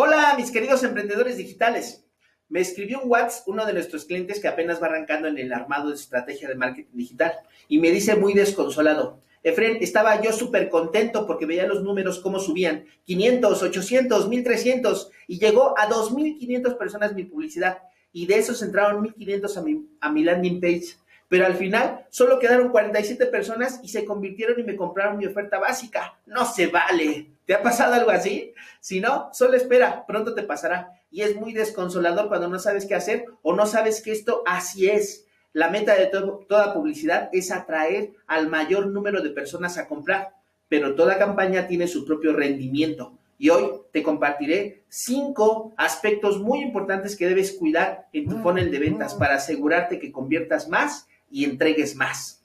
Hola, mis queridos emprendedores digitales. Me escribió un WhatsApp uno de nuestros clientes que apenas va arrancando en el armado de estrategia de marketing digital y me dice muy desconsolado. Efren, estaba yo súper contento porque veía los números cómo subían. 500, 800, 1300 y llegó a 2500 personas mi publicidad y de esos entraron 1500 a mi, a mi landing page. Pero al final solo quedaron 47 personas y se convirtieron y me compraron mi oferta básica. No se vale. ¿Te ha pasado algo así? Si no, solo espera, pronto te pasará. Y es muy desconsolador cuando no sabes qué hacer o no sabes que esto así es. La meta de toda publicidad es atraer al mayor número de personas a comprar, pero toda campaña tiene su propio rendimiento. Y hoy te compartiré cinco aspectos muy importantes que debes cuidar en tu funnel de ventas para asegurarte que conviertas más y entregues más.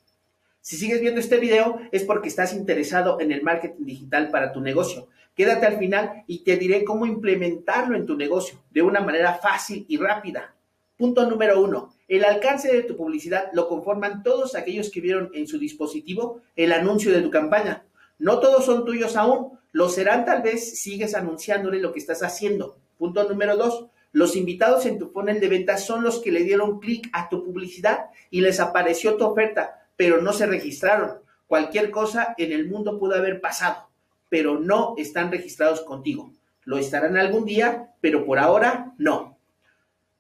Si sigues viendo este video es porque estás interesado en el marketing digital para tu negocio. Quédate al final y te diré cómo implementarlo en tu negocio de una manera fácil y rápida. Punto número uno. El alcance de tu publicidad lo conforman todos aquellos que vieron en su dispositivo el anuncio de tu campaña. No todos son tuyos aún, lo serán tal vez si sigues anunciándole lo que estás haciendo. Punto número dos. Los invitados en tu funnel de ventas son los que le dieron clic a tu publicidad y les apareció tu oferta, pero no se registraron. Cualquier cosa en el mundo pudo haber pasado, pero no están registrados contigo. Lo estarán algún día, pero por ahora no.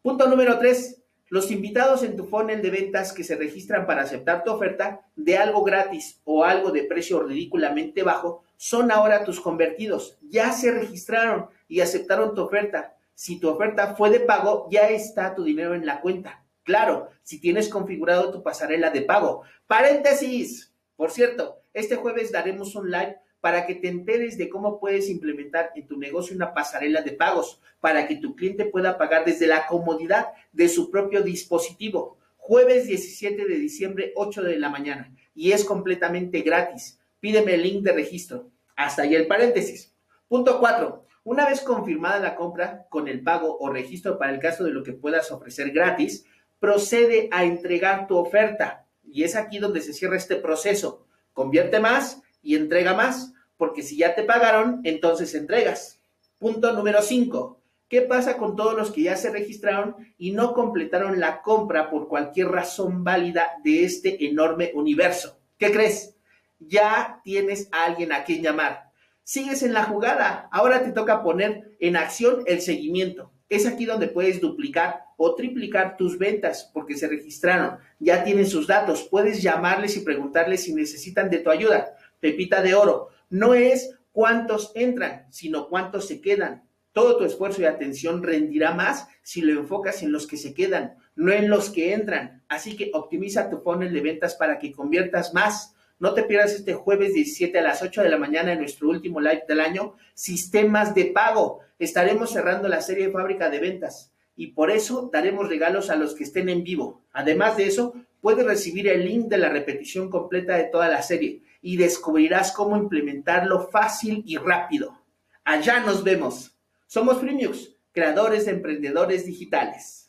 Punto número tres. Los invitados en tu funnel de ventas que se registran para aceptar tu oferta de algo gratis o algo de precio ridículamente bajo son ahora tus convertidos. Ya se registraron y aceptaron tu oferta si tu oferta fue de pago, ya está tu dinero en la cuenta. Claro, si tienes configurado tu pasarela de pago. Paréntesis. Por cierto, este jueves daremos un live para que te enteres de cómo puedes implementar en tu negocio una pasarela de pagos para que tu cliente pueda pagar desde la comodidad de su propio dispositivo. Jueves 17 de diciembre, 8 de la mañana. Y es completamente gratis. Pídeme el link de registro. Hasta ahí el paréntesis. Punto 4. Una vez confirmada la compra con el pago o registro para el caso de lo que puedas ofrecer gratis, procede a entregar tu oferta. Y es aquí donde se cierra este proceso. Convierte más y entrega más, porque si ya te pagaron, entonces entregas. Punto número 5. ¿Qué pasa con todos los que ya se registraron y no completaron la compra por cualquier razón válida de este enorme universo? ¿Qué crees? Ya tienes a alguien a quien llamar sigues en la jugada. Ahora te toca poner en acción el seguimiento. Es aquí donde puedes duplicar o triplicar tus ventas porque se registraron, ya tienen sus datos, puedes llamarles y preguntarles si necesitan de tu ayuda. Pepita de oro, no es cuántos entran, sino cuántos se quedan. Todo tu esfuerzo y atención rendirá más si lo enfocas en los que se quedan, no en los que entran. Así que optimiza tu funnel de ventas para que conviertas más. No te pierdas este jueves 17 a las 8 de la mañana en nuestro último live del año, Sistemas de Pago. Estaremos cerrando la serie de fábrica de ventas y por eso daremos regalos a los que estén en vivo. Además de eso, puedes recibir el link de la repetición completa de toda la serie y descubrirás cómo implementarlo fácil y rápido. Allá nos vemos. Somos Premiux, creadores de emprendedores digitales.